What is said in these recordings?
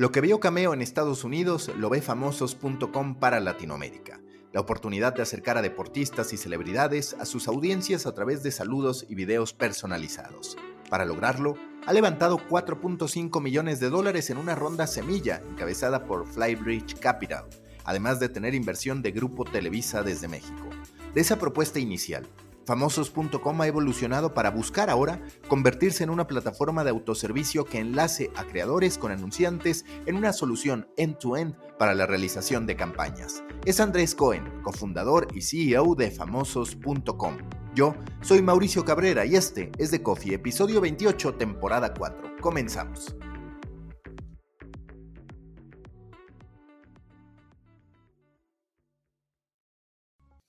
Lo que vio Cameo en Estados Unidos lo ve famosos.com para Latinoamérica. La oportunidad de acercar a deportistas y celebridades a sus audiencias a través de saludos y videos personalizados. Para lograrlo, ha levantado 4.5 millones de dólares en una ronda semilla encabezada por Flybridge Capital, además de tener inversión de Grupo Televisa desde México. De esa propuesta inicial, Famosos.com ha evolucionado para buscar ahora convertirse en una plataforma de autoservicio que enlace a creadores con anunciantes en una solución end-to-end para la realización de campañas. Es Andrés Cohen, cofundador y CEO de Famosos.com. Yo soy Mauricio Cabrera y este es The Coffee, episodio 28, temporada 4. Comenzamos.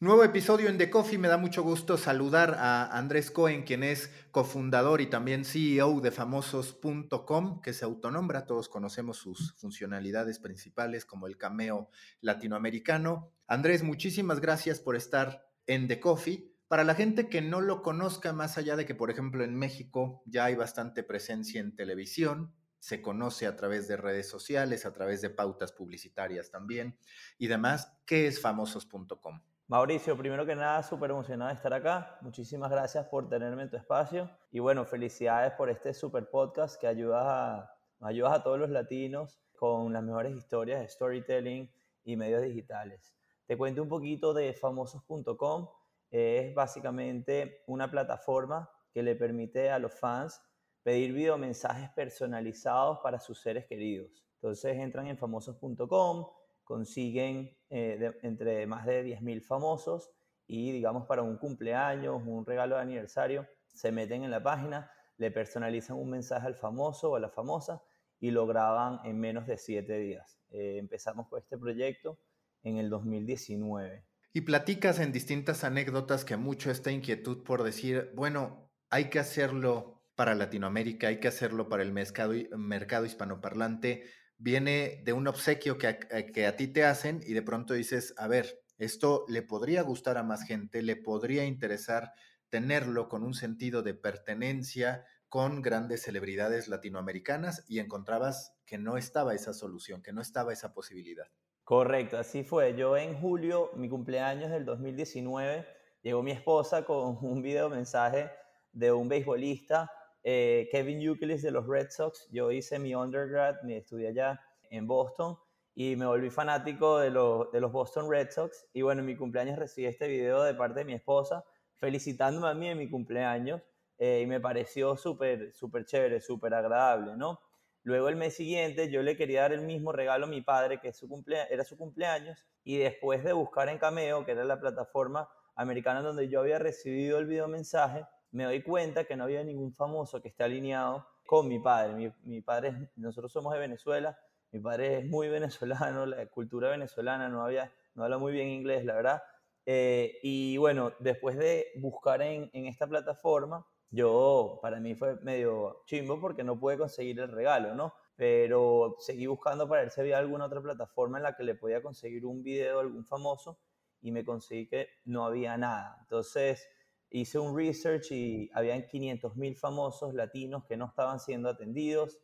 Nuevo episodio en The Coffee. Me da mucho gusto saludar a Andrés Cohen, quien es cofundador y también CEO de famosos.com, que se autonombra. Todos conocemos sus funcionalidades principales como el cameo latinoamericano. Andrés, muchísimas gracias por estar en The Coffee. Para la gente que no lo conozca, más allá de que, por ejemplo, en México ya hay bastante presencia en televisión, se conoce a través de redes sociales, a través de pautas publicitarias también y demás, ¿qué es famosos.com? Mauricio, primero que nada, súper emocionado de estar acá. Muchísimas gracias por tenerme en tu espacio. Y bueno, felicidades por este super podcast que ayudas a, ayudas a todos los latinos con las mejores historias storytelling y medios digitales. Te cuento un poquito de famosos.com. Es básicamente una plataforma que le permite a los fans pedir videomensajes personalizados para sus seres queridos. Entonces entran en famosos.com, consiguen eh, entre más de 10.000 famosos y digamos para un cumpleaños, un regalo de aniversario, se meten en la página, le personalizan un mensaje al famoso o a la famosa y lo graban en menos de 7 días. Eh, empezamos con este proyecto en el 2019. Y platicas en distintas anécdotas que mucho esta inquietud por decir, bueno, hay que hacerlo para Latinoamérica, hay que hacerlo para el mercado, mercado hispanoparlante, viene de un obsequio que a, ti te hacen y de pronto dices, a ver, esto le podría gustar a más gente, le podría interesar tenerlo con un sentido de pertenencia con grandes celebridades latinoamericanas y encontrabas que no estaba esa solución, que no estaba esa posibilidad. Correcto, así fue. Yo en julio, mi cumpleaños del 2019, llegó mi esposa con un video mensaje de un beisbolista eh, Kevin Youkilis de los Red Sox. Yo hice mi undergrad, me estudié allá en Boston y me volví fanático de, de los Boston Red Sox. Y bueno, en mi cumpleaños recibí este video de parte de mi esposa felicitándome a mí en mi cumpleaños eh, y me pareció súper, súper chévere, súper agradable, ¿no? Luego el mes siguiente yo le quería dar el mismo regalo a mi padre, que su era su cumpleaños, y después de buscar en Cameo, que era la plataforma americana donde yo había recibido el video mensaje, me doy cuenta que no había ningún famoso que esté alineado con mi padre. Mi, padre, nosotros somos de Venezuela, mi padre es muy venezolano, la cultura venezolana, no, había, no habla muy bien inglés, la verdad. Eh, y bueno, después de buscar en, en esta plataforma, yo, para mí fue medio chimbo porque no pude conseguir el regalo, ¿no? Pero seguí buscando para ver si había alguna otra plataforma en la que le podía conseguir un video a algún famoso y me conseguí que no había nada. Entonces, hice un research y habían 500 mil famosos latinos que no estaban siendo atendidos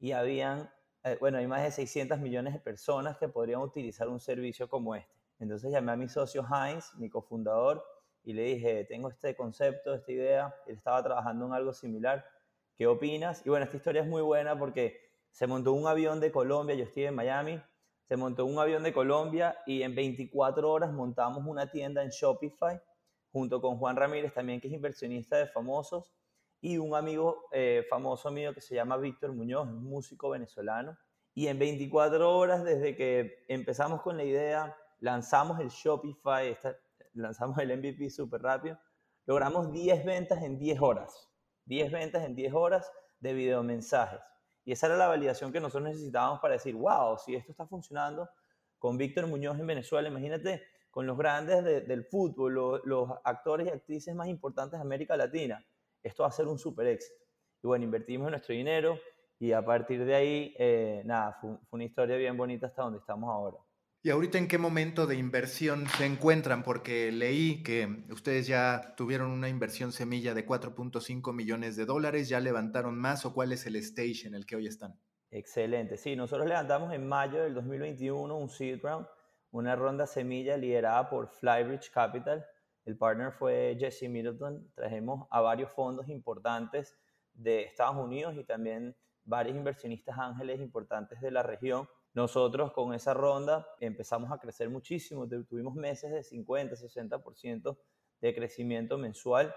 y habían, eh, bueno, hay más de 600 millones de personas que podrían utilizar un servicio como este. Entonces llamé a mi socio Heinz, mi cofundador, y le dije, tengo este concepto, esta idea, él estaba trabajando en algo similar, ¿qué opinas? Y bueno, esta historia es muy buena porque se montó un avión de Colombia, yo estoy en Miami, se montó un avión de Colombia y en 24 horas montamos una tienda en Shopify junto con Juan Ramírez también, que es inversionista de famosos, y un amigo eh, famoso mío que se llama Víctor Muñoz, músico venezolano. Y en 24 horas, desde que empezamos con la idea, lanzamos el Shopify, lanzamos el MVP súper rápido, logramos 10 ventas en 10 horas. 10 ventas en 10 horas de videomensajes. Y esa era la validación que nosotros necesitábamos para decir, wow, si esto está funcionando, con Víctor Muñoz en Venezuela, imagínate con los grandes del fútbol, los, actores y actrices más importantes de América Latina. Esto va a ser un super éxito. Y bueno, invertimos nuestro dinero y a partir de ahí, eh, nada, fue, una historia bien bonita hasta donde estamos ahora. ¿Y ahorita en qué momento de inversión se encuentran? Porque leí que ustedes ya tuvieron una inversión semilla de 4.5 millones de dólares, ya levantaron más o cuál es el stage en el que hoy están. Excelente, sí, nosotros levantamos en mayo del 2021 un seed round una ronda semilla liderada por Flybridge Capital. El partner fue Jesse Middleton. Trajimos a varios fondos importantes de Estados Unidos y también varios inversionistas ángeles importantes de la región. Nosotros con esa ronda empezamos a crecer muchísimo. Tuvimos meses de 50, 60% de crecimiento mensual.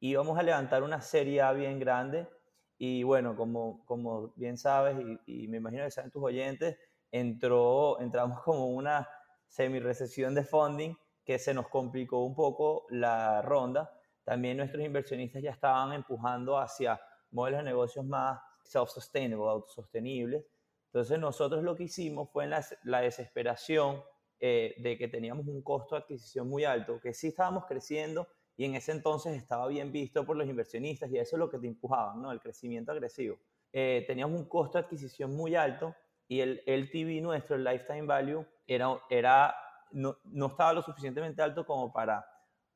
Y vamos a levantar una serie A bien grande. Y bueno, como, como bien sabes y, y me imagino que saben tus oyentes, entró, entramos como una semi-recesión de funding que se nos complicó un poco la ronda. También nuestros inversionistas ya estaban empujando hacia modelos de negocios más self-sustainable, autosostenibles. Entonces nosotros lo que hicimos fue en la, desesperación eh, de que teníamos un costo de adquisición muy alto, que sí estábamos creciendo y en ese entonces estaba bien visto por los inversionistas y eso es lo que te empujaban, ¿no? El crecimiento agresivo. Eh, teníamos un costo de adquisición muy alto y el LTV nuestro, el Lifetime Value, era, era, no, no estaba lo suficientemente alto como para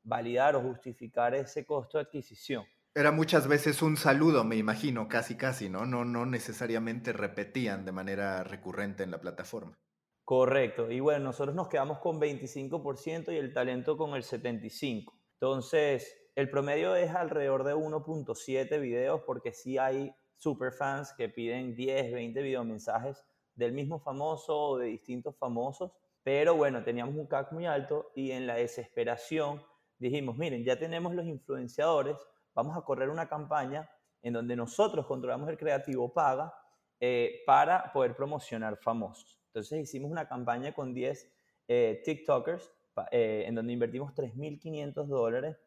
validar o justificar ese costo de adquisición. Era muchas veces un saludo, me imagino, casi casi, ¿no? No, no necesariamente repetían de manera recurrente en la plataforma. Correcto. Y bueno, nosotros nos quedamos con 25% y el talento con el 75%. Entonces, el promedio es alrededor de 1.7 videos porque sí hay superfans que piden 10, 20 videomensajes del mismo famoso o de distintos famosos, pero bueno, teníamos un CAC muy alto y en la desesperación dijimos, miren, ya tenemos los influenciadores, vamos a correr una campaña en donde nosotros controlamos el creativo paga eh, para poder promocionar famosos. Entonces hicimos una campaña con 10 eh, TikTokers eh, en donde invertimos 3.500 dólares,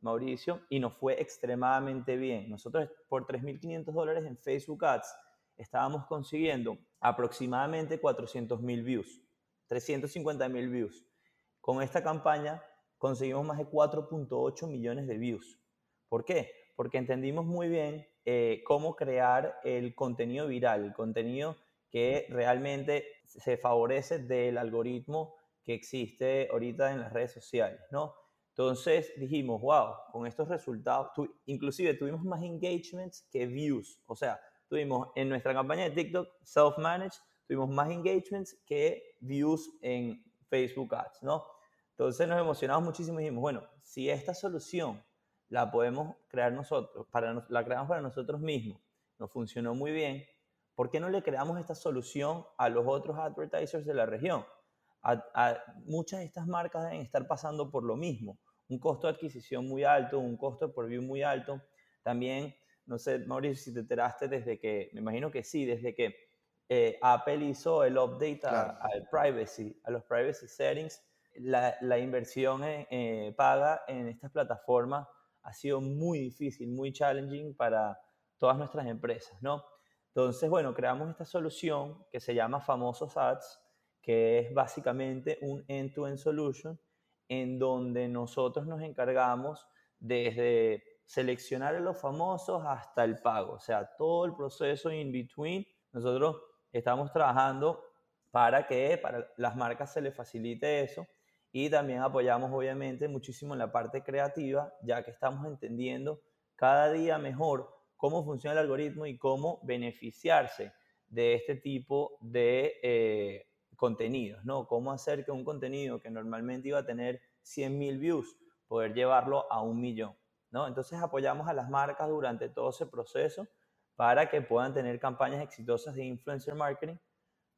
Mauricio, y nos fue extremadamente bien. Nosotros por 3.500 dólares en Facebook Ads estábamos consiguiendo aproximadamente 400 mil views, 350 mil views. Con esta campaña conseguimos más de 4.8 millones de views. ¿Por qué? Porque entendimos muy bien eh, cómo crear el contenido viral, el contenido que realmente se favorece del algoritmo que existe ahorita en las redes sociales, ¿no? Entonces dijimos, wow, con estos resultados, inclusive tuvimos más engagements que views, o sea, tuvimos en nuestra campaña de TikTok self-managed, tuvimos más engagements que views en Facebook Ads, ¿no? Entonces nos emocionamos muchísimo y dijimos, bueno, si esta solución la podemos crear nosotros, para, la creamos para nosotros mismos, nos funcionó muy bien, ¿por qué no le creamos esta solución a los otros advertisers de la región? A, muchas de estas marcas deben estar pasando por lo mismo, un costo de adquisición muy alto, un costo por view muy alto, también no sé, Mauricio, si te enteraste desde que, me imagino que sí, desde que eh, Apple hizo el update al privacy, a los privacy settings, la, la inversión eh, paga en estas plataformas ha sido muy difícil, muy challenging para todas nuestras empresas, ¿no? Entonces, bueno, creamos esta solución que se llama Famosos Ads, que es básicamente un end-to-end -end solution en donde nosotros nos encargamos desde seleccionar a los famosos hasta el pago, o sea, todo el proceso in between, nosotros estamos trabajando para que para las marcas se les facilite eso y también apoyamos obviamente muchísimo en la parte creativa, ya que estamos entendiendo cada día mejor cómo funciona el algoritmo y cómo beneficiarse de este tipo de eh, contenidos, ¿no? Cómo hacer que un contenido que normalmente iba a tener 100.000 views, poder llevarlo a un millón. Entonces apoyamos a las marcas durante todo ese proceso para que puedan tener campañas exitosas de influencer marketing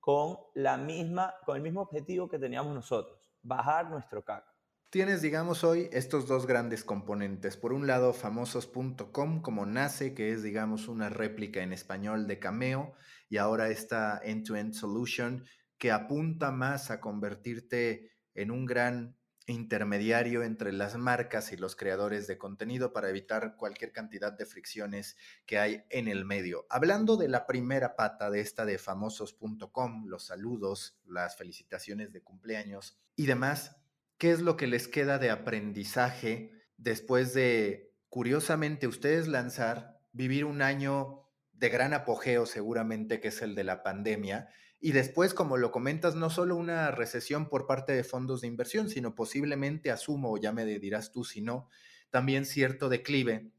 con, la misma, con el mismo objetivo que teníamos nosotros, bajar nuestro CAC. Tienes, digamos, hoy estos dos grandes componentes. Por un lado, famosos.com, como nace, que es, digamos, una réplica en español de Cameo, y ahora esta end-to-end solution que apunta más a convertirte en un gran intermediario entre las marcas y los creadores de contenido para evitar cualquier cantidad de fricciones que hay en el medio. Hablando de la primera pata de esta de famosos.com, los saludos, las felicitaciones de cumpleaños y demás, ¿qué es lo que les queda de aprendizaje después de, curiosamente, ustedes lanzar, vivir un año de gran apogeo seguramente, que es el de la pandemia, y después, como lo comentas, no solo una recesión por parte de fondos de inversión, sino posiblemente, asumo, o ya me dirás tú si no, también cierto declive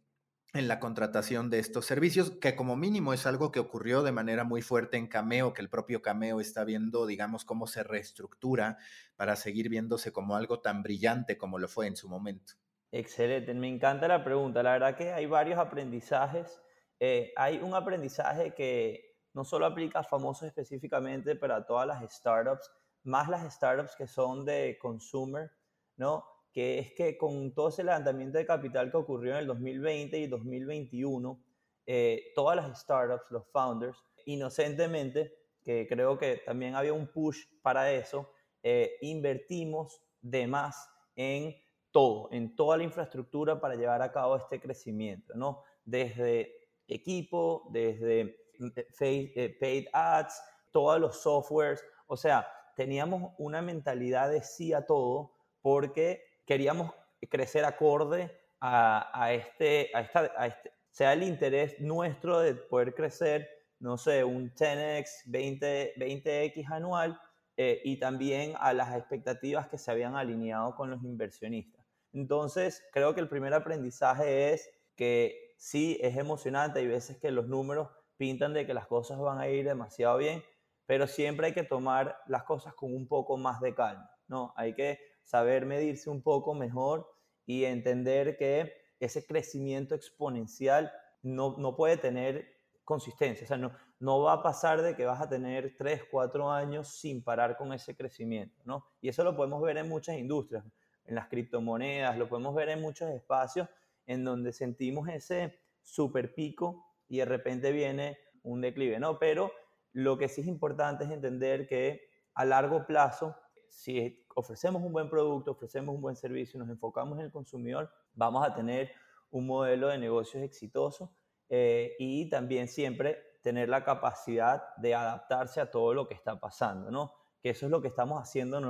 en la contratación de estos servicios, que como mínimo es algo que ocurrió de manera muy fuerte en Cameo, que el propio Cameo está viendo, digamos, cómo se reestructura para seguir viéndose como algo tan brillante como lo fue en su momento. Excelente, me encanta la pregunta. La verdad que hay varios aprendizajes. Eh, hay un aprendizaje que no solo aplica a famosos específicamente, pero a todas las startups, más las startups que son de consumer, ¿no? Que es que con todo ese levantamiento de capital que ocurrió en el 2020 y 2021, eh, todas las startups, los founders, inocentemente, que creo que también había un push para eso, eh, invertimos de más en todo, en toda la infraestructura para llevar a cabo este crecimiento, ¿no? Desde equipo, desde eh, paid ads, todos los softwares, o sea, teníamos una mentalidad de sí a todo porque queríamos crecer acorde a, este, a, esta, a este, sea el interés nuestro de poder crecer, no sé, un 10x, 20, 20x anual, eh, y también a las expectativas que se habían alineado con los inversionistas. Entonces, creo que el primer aprendizaje es que sí, es emocionante, hay veces que los números pintan de que las cosas van a ir demasiado bien, pero siempre hay que tomar las cosas con un poco más de calma, ¿no? Hay que saber medirse un poco mejor y entender que ese crecimiento exponencial no, no puede tener consistencia, o sea, no, no va a pasar de que vas a tener 3, 4 años sin parar con ese crecimiento, ¿no? Y eso lo podemos ver en muchas industrias, en las criptomonedas, lo podemos ver en muchos espacios en donde sentimos ese super pico y de repente viene un declive, ¿no? Pero lo que sí es importante es entender que a largo plazo, si ofrecemos un buen producto, ofrecemos un buen servicio y nos enfocamos en el consumidor, vamos a tener un modelo de negocios exitoso eh, y también siempre tener la capacidad de adaptarse a todo lo que está pasando, ¿no? Que eso es lo que estamos haciendo,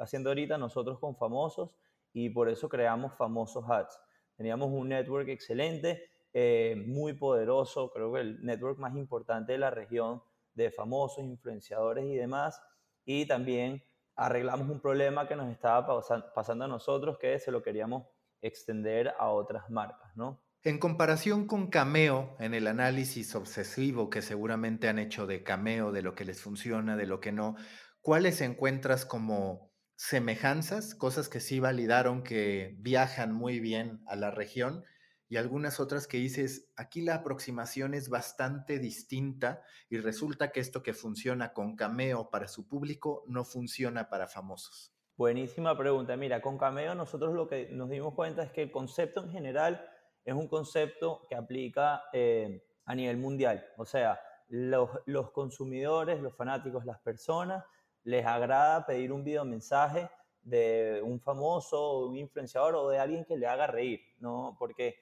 haciendo ahorita nosotros con Famosos y por eso creamos Famosos Ads. Teníamos un network excelente, eh, muy poderoso, creo que el network más importante de la región de famosos, influenciadores y demás. Y también arreglamos un problema que nos estaba pasando a nosotros, que se lo queríamos extender a otras marcas, ¿no? En comparación con Cameo, en el análisis obsesivo que seguramente han hecho de Cameo, de lo que les funciona, de lo que no, ¿cuáles encuentras como semejanzas, cosas que sí validaron que viajan muy bien a la región y algunas otras que dices, aquí la aproximación es bastante distinta y resulta que esto que funciona con Cameo para su público no funciona para famosos? Buenísima pregunta. Mira, con Cameo nosotros lo que nos dimos cuenta es que el concepto en general es un concepto que aplica eh, a nivel mundial. O sea, los, los, consumidores, los fanáticos, las personas, les agrada pedir un video mensaje de un famoso, un influenciador o de alguien que le haga reír, ¿no? Porque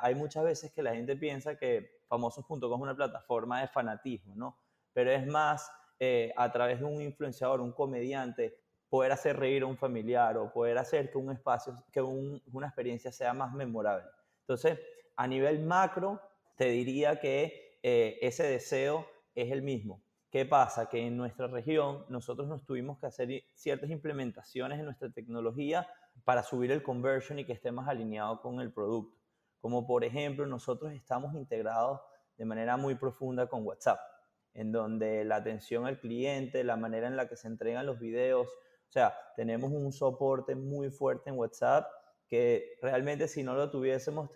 hay muchas veces que la gente piensa que famosos.com es una plataforma de fanatismo, ¿no? Pero es más eh, a través de un influenciador, un comediante, poder hacer reír a un familiar o poder hacer que un espacio, que una experiencia sea más memorable. Entonces, a nivel macro, te diría que eh, ese deseo es el mismo. ¿Qué pasa? Que en nuestra región nosotros nos tuvimos que hacer ciertas implementaciones en nuestra tecnología para subir el conversion y que esté más alineado con el producto como por ejemplo nosotros estamos integrados de manera muy profunda con WhatsApp, en donde la atención al cliente, la manera en la que se entregan los videos, o sea, tenemos un soporte muy fuerte en WhatsApp que realmente si no lo tuviésemos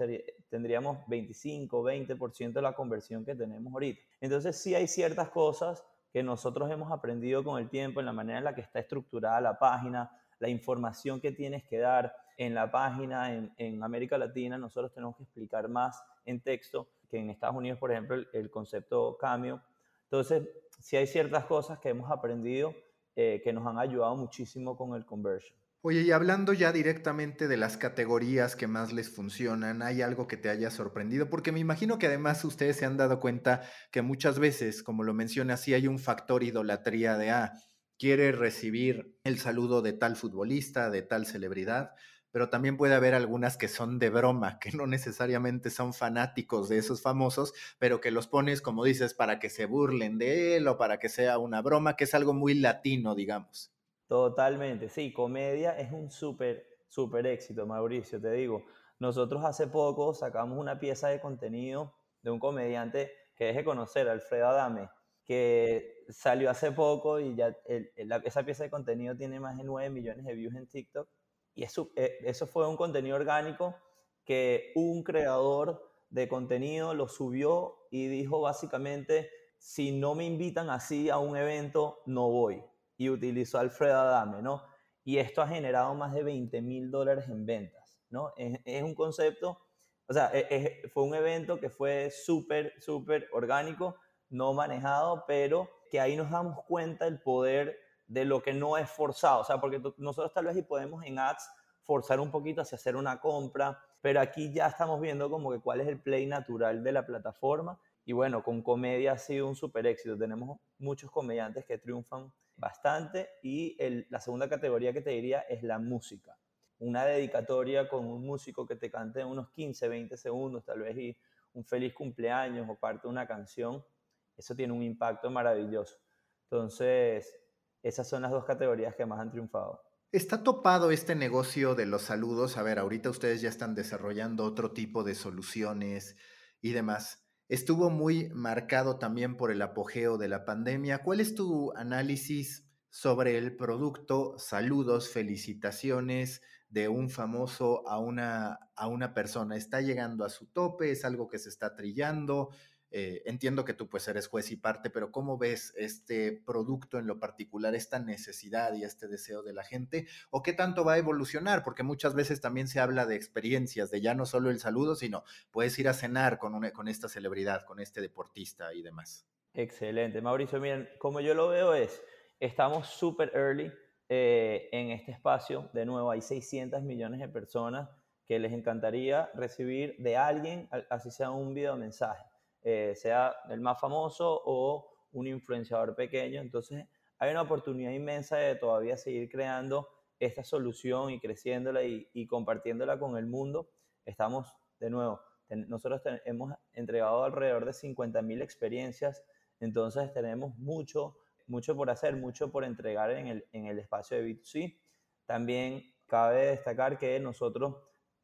tendríamos 25, 20% de la conversión que tenemos ahorita. Entonces sí hay ciertas cosas que nosotros hemos aprendido con el tiempo en la manera en la que está estructurada la página, la información que tienes que dar, en la página en, América Latina nosotros tenemos que explicar más en texto que en Estados Unidos, por ejemplo, el, concepto cambio. Entonces, sí hay ciertas cosas que hemos aprendido eh, que nos han ayudado muchísimo con el conversion. Oye, y hablando ya directamente de las categorías que más les funcionan, ¿hay algo que te haya sorprendido? Porque me imagino que además ustedes se han dado cuenta que muchas veces, como lo menciona, sí hay un factor idolatría de, ah, quiere recibir el saludo de tal futbolista, de tal celebridad, pero también puede haber algunas que son de broma, que no necesariamente son fanáticos de esos famosos, pero que los pones, como dices, para que se burlen de él o para que sea una broma, que es algo muy latino, digamos. Totalmente, sí, comedia es un súper, súper éxito, Mauricio, te digo. Nosotros hace poco sacamos una pieza de contenido de un comediante que deje conocer, Alfredo Adame, que salió hace poco y ya esa pieza de contenido tiene más de 9 millones de views en TikTok. Y eso, eh, eso fue un contenido orgánico que un creador de contenido lo subió y dijo básicamente, si no me invitan así a un evento, no voy y utilizó Alfredo Adame, ¿no? Y esto ha generado más de 20 mil dólares en ventas, ¿no? Es, un concepto, o sea, e, fue un evento que fue súper, súper orgánico, no manejado, pero que ahí nos damos cuenta el poder de lo que no es forzado, o sea, porque nosotros tal vez y podemos en ads forzar un poquito hacia hacer una compra, pero aquí ya estamos viendo como que cuál es el play natural de la plataforma y bueno, con comedia ha sido un súper éxito, tenemos muchos comediantes que triunfan bastante. Y la segunda categoría que te diría es la música. Una dedicatoria con un músico que te cante unos 15, 20 segundos, tal vez, y un feliz cumpleaños o parte de una canción, eso tiene un impacto maravilloso. Entonces, esas son las dos categorías que más han triunfado. Está topado este negocio de los saludos. A ver, ahorita ustedes ya están desarrollando otro tipo de soluciones y demás estuvo muy marcado también por el apogeo de la pandemia. ¿Cuál es tu análisis sobre el producto? Saludos, felicitaciones de un famoso a una, a una persona. ¿Está llegando a su tope? ¿Es algo que se está trillando? Eh, entiendo que tú pues eres juez y parte, pero ¿cómo ves este producto en lo particular, esta necesidad y este deseo de la gente? ¿O qué tanto va a evolucionar? Porque muchas veces también se habla de experiencias, de ya no solo el saludo, sino puedes ir a cenar con, una, con esta celebridad, con este deportista y demás. Excelente. Mauricio, miren, como yo lo veo es, estamos súper early eh, en este espacio. De nuevo, hay 600 millones de personas que les encantaría recibir de alguien, así sea un video mensaje eh, sea el más famoso o un influenciador pequeño. Entonces, hay una oportunidad inmensa de todavía seguir creando esta solución y creciéndola y, compartiéndola con el mundo. Estamos, de nuevo, nosotros hemos entregado alrededor de 50.000 experiencias, entonces tenemos mucho, mucho por hacer, mucho por entregar en el, en el espacio de B2C. También cabe destacar que nosotros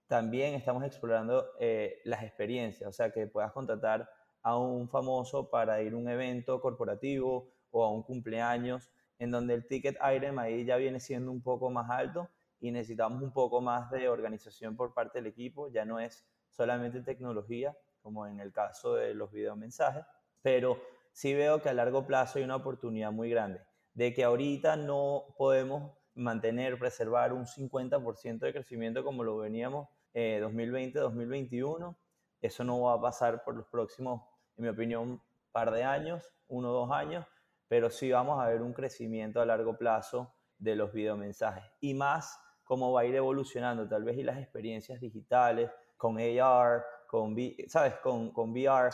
también estamos explorando eh, las experiencias, o sea, que puedas contratar a un famoso para ir a un evento corporativo o a un cumpleaños, en donde el ticket item ahí ya viene siendo un poco más alto y necesitamos un poco más de organización por parte del equipo, ya no es solamente tecnología, como en el caso de los videomensajes, pero sí veo que a largo plazo hay una oportunidad muy grande, de que ahorita no podemos mantener, preservar un 50% de crecimiento como lo veníamos eh, 2020-2021, eso no va a pasar por los próximos en mi opinión, un par de años, uno o dos años, pero sí vamos a ver un crecimiento a largo plazo de los videomensajes y más cómo va a ir evolucionando tal vez y las experiencias digitales con AR, con, ¿sabes? Con, con VR,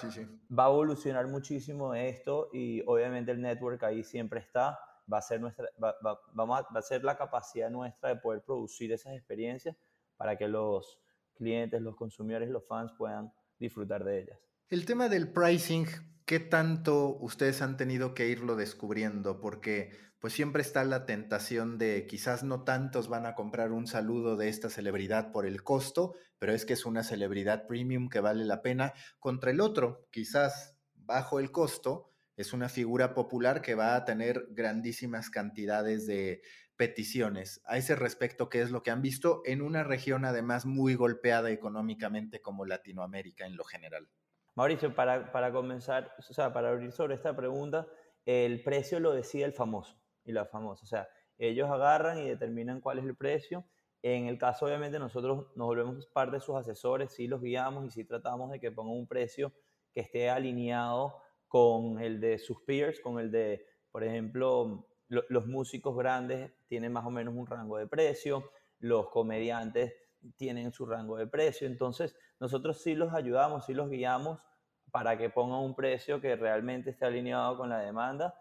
va a evolucionar muchísimo esto y obviamente el network ahí siempre está, va a ser, nuestra, va, va a ser la capacidad nuestra de poder producir esas experiencias para que los clientes, los consumidores, los fans puedan disfrutar de ellas. El tema del pricing, ¿qué tanto ustedes han tenido que irlo descubriendo? Porque pues siempre está la tentación de quizás no tantos van a comprar un saludo de esta celebridad por el costo, pero es que es una celebridad premium que vale la pena contra el otro, quizás bajo el costo, es una figura popular que va a tener grandísimas cantidades de peticiones. A ese respecto, ¿qué es lo que han visto en una región además muy golpeada económicamente como Latinoamérica en lo general? Mauricio, para, para comenzar, o sea, para abrir sobre esta pregunta, el precio lo decide el famoso y la famosa. O sea, ellos agarran y determinan cuál es el precio. En el caso, obviamente, nosotros nos volvemos parte de sus asesores, sí los guiamos y sí tratamos de que pongan un precio que esté alineado con el de sus peers, con el de, por ejemplo, los músicos grandes tienen más o menos un rango de precio. los comediantes tienen su rango de precio. Entonces, nosotros sí los ayudamos, sí los guiamos para que pongan un precio que realmente esté alineado con la demanda,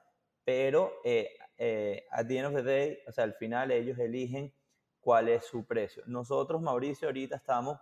pero eh, eh, at the end of the day, o sea, al final ellos eligen cuál es su precio. Nosotros, Mauricio, ahorita estamos,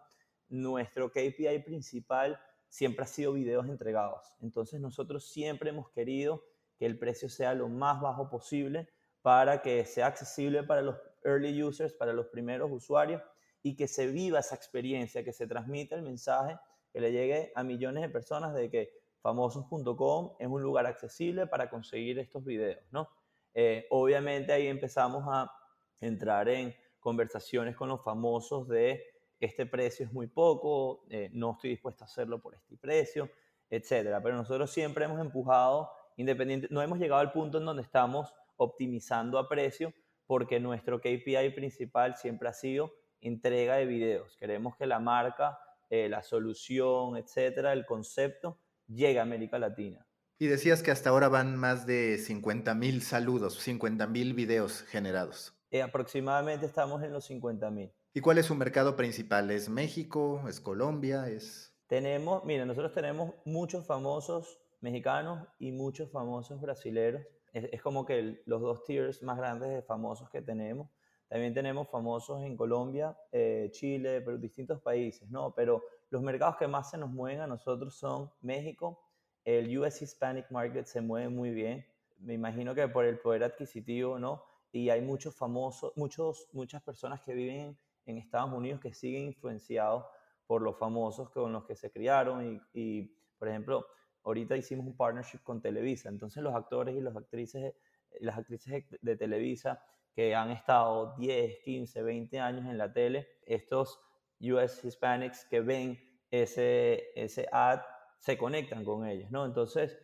nuestro KPI principal siempre ha sido videos entregados. Entonces, nosotros siempre hemos querido que el precio sea lo más bajo posible para que sea accesible para los early users, para los primeros usuarios y que se viva esa experiencia, que se transmita el mensaje, que le llegue a millones de personas de que famosos.com es un lugar accesible para conseguir estos videos, ¿no? Eh, obviamente ahí empezamos a entrar en conversaciones con los famosos de este precio es muy poco, eh, no estoy dispuesto a hacerlo por este precio, etcétera. Pero nosotros siempre hemos empujado, independiente, no hemos llegado al punto en donde estamos optimizando a precio, porque nuestro KPI principal siempre ha sido entrega de videos. Queremos que la marca, eh, la solución, etcétera, el concepto llegue a América Latina. Y decías que hasta ahora van más de 50 mil saludos, 50 mil videos generados. Eh, aproximadamente estamos en los 50 mil. ¿Y cuál es su mercado principal? ¿Es México? ¿Es Colombia? ¿Es...? Tenemos, mira, nosotros tenemos muchos famosos mexicanos y muchos famosos brasileros. Es, como que los dos tiers más grandes de famosos que tenemos. También tenemos famosos en Colombia, eh, Chile, pero distintos países, ¿no? Pero los mercados que más se nos mueven a nosotros son México, el US Hispanic Market se mueve muy bien. Me imagino que por el poder adquisitivo, ¿no? Y hay muchos famosos, muchos, muchas personas que viven en Estados Unidos que siguen influenciados por los famosos con los que se criaron. Y, por ejemplo, ahorita hicimos un partnership con Televisa. Entonces los actores y las actrices, las actrices de Televisa que han estado 10, 15, 20 años en la tele, estos US Hispanics que ven ese, ese ad se conectan con ellos, ¿no? Entonces,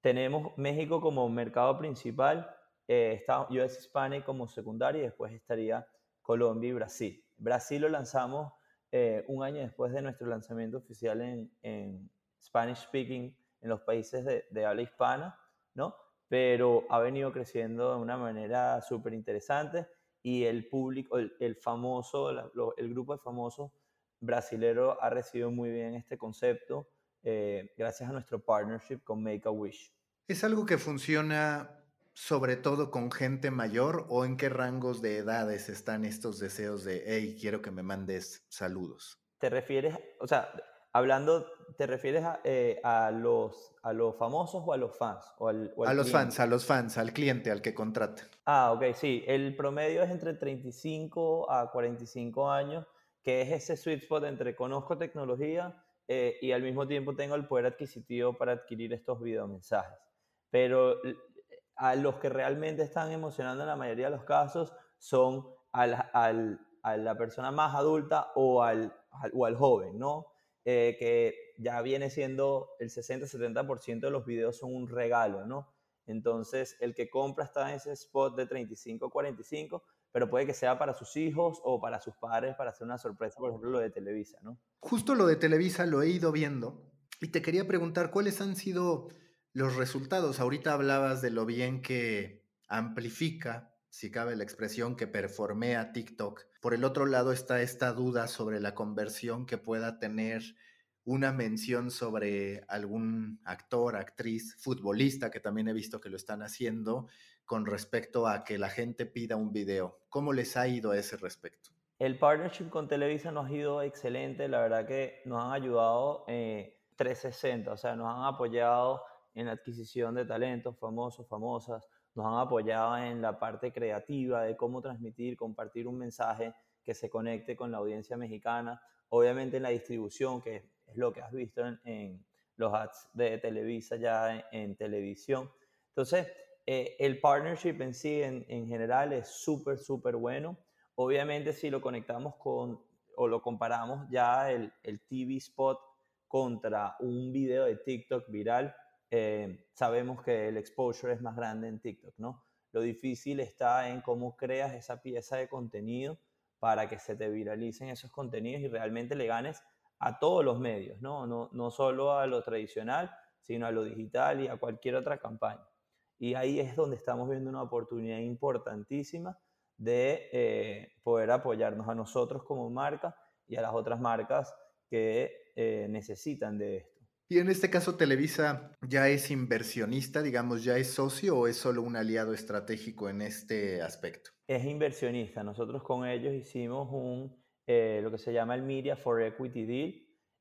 tenemos México como mercado principal, eh, está US Hispanic como secundario y después estaría Colombia y Brasil. Brasil lo lanzamos eh, un año después de nuestro lanzamiento oficial en, Spanish Speaking en los países de, de, habla hispana, ¿no? Pero ha venido creciendo de una manera súper interesante y el público, el, famoso, el grupo de famosos brasileros ha recibido muy bien este concepto eh, gracias a nuestro partnership con Make a Wish. ¿Es algo que funciona sobre todo con gente mayor o en qué rangos de edades están estos deseos de, hey, quiero que me mandes saludos? ¿Te refieres, o sea, hablando, te refieres a, eh, los, a los famosos o a los fans? O al, a los fans, a los fans, al cliente, al que contrata. Ah, ok, sí. El promedio es entre 35 a 45 años, que es ese sweet spot entre conozco tecnología eh, y al mismo tiempo tengo el poder adquisitivo para adquirir estos videomensajes. Pero a los que realmente están emocionando en la mayoría de los casos son a la persona más adulta o al, o al joven, ¿no? Eh, que ya viene siendo el 60-70% de los videos son un regalo, ¿no? Entonces, el que compra está en ese spot de 35-45, pero puede que sea para sus hijos o para sus padres para hacer una sorpresa, por ejemplo, lo de Televisa, ¿no? Justo lo de Televisa lo he ido viendo y te quería preguntar cuáles han sido los resultados. Ahorita hablabas de lo bien que amplifica, si cabe la expresión, que performea TikTok. Por el otro lado está esta duda sobre la conversión que pueda tener una mención sobre algún actor, actriz, futbolista, que también he visto que lo están haciendo, con respecto a que la gente pida un video. ¿Cómo les ha ido a ese respecto? El partnership con Televisa nos ha ido excelente, la verdad que nos han ayudado 360, eh, o sea, nos han apoyado en la adquisición de talentos famosos, famosas, nos han apoyado en la parte creativa de cómo transmitir, compartir un mensaje que se conecte con la audiencia mexicana, obviamente en la distribución, que es lo que has visto en, los ads de Televisa ya en, televisión. Entonces, eh, el partnership en sí, en, general, es súper, súper bueno. Obviamente, si lo conectamos con o lo comparamos ya el, el TV spot contra un video de TikTok viral, eh, sabemos que el exposure es más grande en TikTok, ¿no? Lo difícil está en cómo creas esa pieza de contenido para que se te viralicen esos contenidos y realmente le ganes a todos los medios, ¿no? No, no solo a lo tradicional, sino a lo digital y a cualquier otra campaña. Y ahí es donde estamos viendo una oportunidad importantísima de eh, poder apoyarnos a nosotros como marca y a las otras marcas que eh, necesitan de esto. Y en este caso, Televisa ya es inversionista, digamos, ya es socio o es solo un aliado estratégico en este aspecto? Es inversionista. Nosotros con ellos hicimos un, eh, lo que se llama el Media for Equity Deal,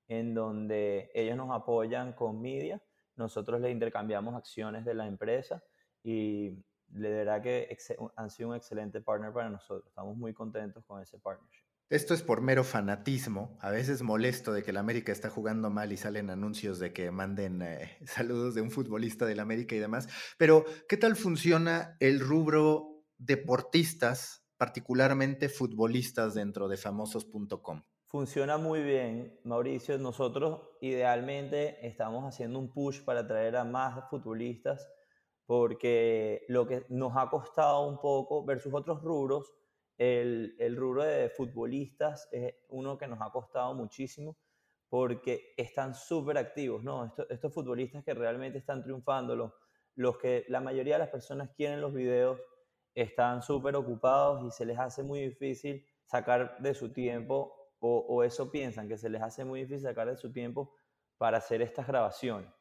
en donde ellos nos apoyan con media, nosotros les intercambiamos acciones de la empresa y de verdad que han sido un excelente partner para nosotros. Estamos muy contentos con ese partnership. Esto es por mero fanatismo. A veces molesto de que el América está jugando mal y salen anuncios de que manden eh, saludos de un futbolista del América y demás. Pero, ¿qué tal funciona el rubro deportistas, particularmente futbolistas dentro de famosos.com? Funciona muy bien, Mauricio. Nosotros idealmente estamos haciendo un push para traer a más futbolistas porque lo que nos ha costado un poco versus otros rubros el, el rubro de futbolistas es uno que nos ha costado muchísimo porque están súper activos, ¿no? Estos, estos, futbolistas que realmente están triunfando, los, los que la mayoría de las personas quieren los videos, están súper ocupados y se les hace muy difícil sacar de su tiempo, o, o, eso piensan, que se les hace muy difícil sacar de su tiempo para hacer estas grabaciones.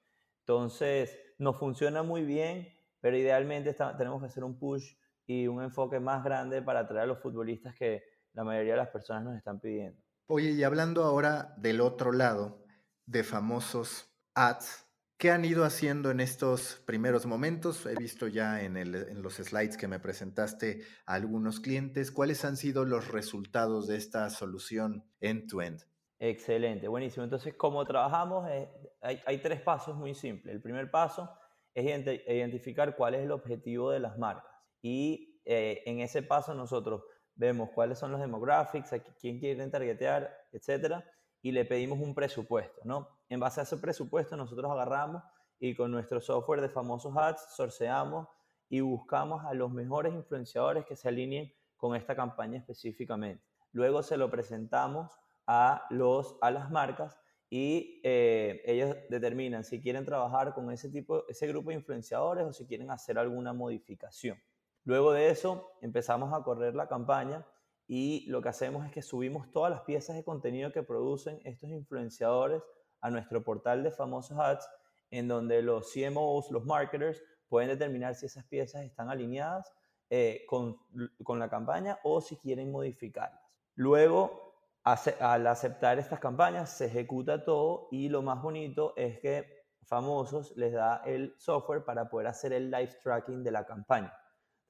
Entonces, nos funciona muy bien, pero idealmente tenemos que hacer un push y un enfoque más grande para atraer a los futbolistas que la mayoría de las personas nos están pidiendo. Oye, y hablando ahora del otro lado, de famosos ads, ¿qué han ido haciendo en estos primeros momentos? He visto ya en, en los slides que me presentaste a algunos clientes. ¿Cuáles han sido los resultados de esta solución end-to-end? Excelente, buenísimo. Entonces, ¿cómo trabajamos? Eh, hay, hay tres pasos muy simples. El primer paso es identificar cuál es el objetivo de las marcas y eh, en ese paso nosotros vemos cuáles son los demographics, quién quieren targetear, etcétera, y le pedimos un presupuesto, ¿no? En base a ese presupuesto nosotros agarramos y con nuestro software de famosos ads sorceamos y buscamos a los mejores influenciadores que se alineen con esta campaña específicamente. Luego se lo presentamos a, los, a las marcas y eh, ellos determinan si quieren trabajar con ese tipo, ese grupo de influenciadores o si quieren hacer alguna modificación. Luego de eso empezamos a correr la campaña y lo que hacemos es que subimos todas las piezas de contenido que producen estos influenciadores a nuestro portal de famosos ads, en donde los CMOs, los marketers, pueden determinar si esas piezas están alineadas eh, con, con, la campaña o si quieren modificarlas. Luego, al aceptar estas campañas, se ejecuta todo y lo más bonito es que Famosos les da el software para poder hacer el live tracking de la campaña.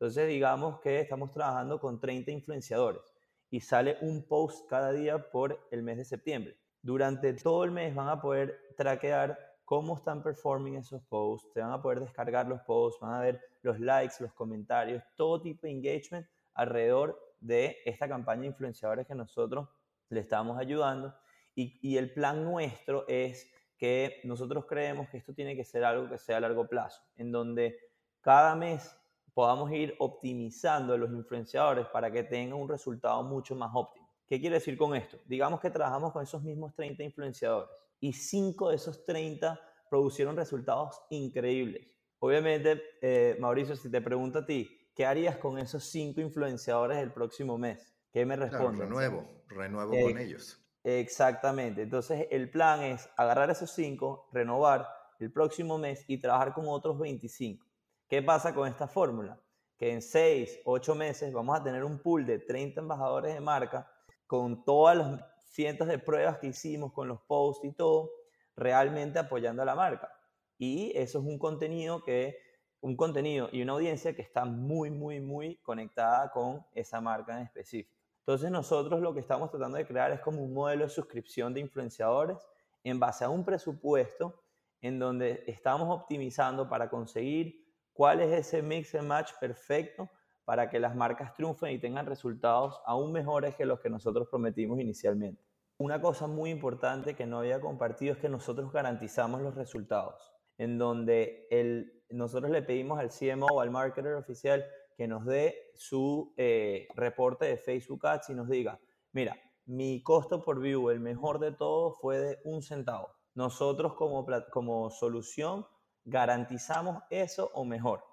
Entonces, digamos que estamos trabajando con 30 influenciadores y sale un post cada día por el mes de septiembre. Durante todo el mes van a poder traquear cómo están performing esos posts, se van a poder descargar los posts, van a ver los likes, los comentarios, todo tipo de engagement alrededor de esta campaña de influenciadores que nosotros le estamos ayudando. Y, y, el plan nuestro es que nosotros creemos que esto tiene que ser algo que sea a largo plazo, en donde cada mes podamos ir optimizando los influenciadores para que tengan un resultado mucho más óptimo. ¿Qué quiere decir con esto? Digamos que trabajamos con esos mismos 30 influenciadores y 5 de esos 30 producieron resultados increíbles. Obviamente, eh, Mauricio, si te pregunto a ti, ¿qué harías con esos 5 influenciadores el próximo mes? ¿Qué me respondes? renuevo, renuevo con ellos. Exactamente. Entonces, el plan es agarrar esos 5, renovar el próximo mes y trabajar con otros 25. ¿Qué pasa con esta fórmula? Que en 6, 8 meses vamos a tener un pool de 30 embajadores de marca con todas las cientos de pruebas que hicimos con los posts y todo, realmente apoyando a la marca. Y eso es un contenido que un contenido y una audiencia que está muy, muy, muy conectada con esa marca en específico. Entonces nosotros lo que estamos tratando de crear es como un modelo de suscripción de influenciadores en base a un presupuesto en donde estamos optimizando para conseguir cuál es ese mix and match perfecto para que las marcas triunfen y tengan resultados aún mejores que los que nosotros prometimos inicialmente. Una cosa muy importante que no había compartido es que nosotros garantizamos los resultados, en donde el, nosotros le pedimos al CMO o al marketer oficial que nos dé su eh, reporte de Facebook Ads y nos diga, mira, mi costo por view, el mejor de todo, fue de un centavo. Nosotros como, como solución garantizamos eso o mejor.